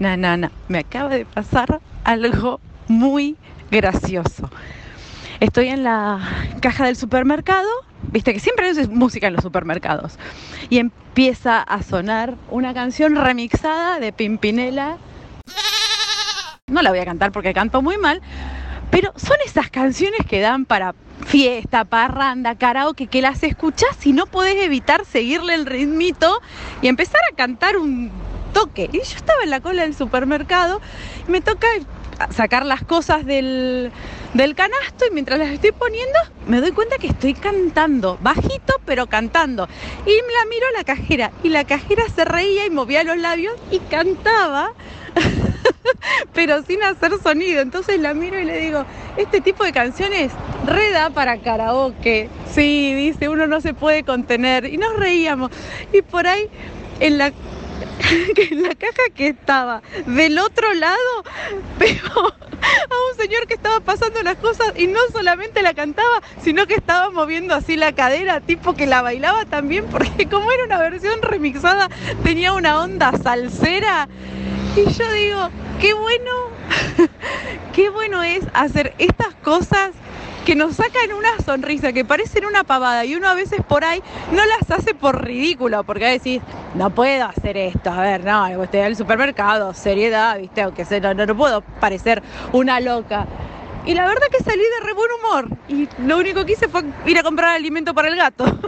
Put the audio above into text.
no, no, no. Me acaba de pasar algo muy gracioso. Estoy en la caja del supermercado, viste que siempre hay música en los supermercados, y empieza a sonar una canción remixada de Pimpinela. No la voy a cantar porque canto muy mal, pero son esas canciones que dan para fiesta, parranda, karaoke, que las escuchás y no podés evitar seguirle el ritmito y empezar a cantar un Y yo estaba en la cola del supermercado y me toca sacar las cosas del, del canasto y mientras las estoy poniendo me doy cuenta que estoy cantando, bajito pero cantando. Y la miro a la cajera y la cajera se reía y movía los labios y cantaba. pero sin hacer sonido. Entonces la miro y le digo, este tipo de canciones reda para karaoke. Sí, dice, uno no se puede contener. Y nos reíamos. Y por ahí, en la, en la caja que estaba del otro lado, veo a un señor que estaba pasando las cosas y no solamente la cantaba, sino que estaba moviendo así la cadera, tipo que la bailaba también, porque como era una versión remixada, tenía una onda salsera. Y yo digo, qué bueno, qué bueno es hacer estas cosas que nos sacan una sonrisa, que parecen una pavada y uno a veces por ahí no las hace por ridículo, porque a decís, no puedo hacer esto, a ver, no, estoy el supermercado, seriedad, viste, aunque sea, no, no puedo parecer una loca. Y la verdad que salí de re humor y lo único que hice fue ir a comprar alimento para el gato.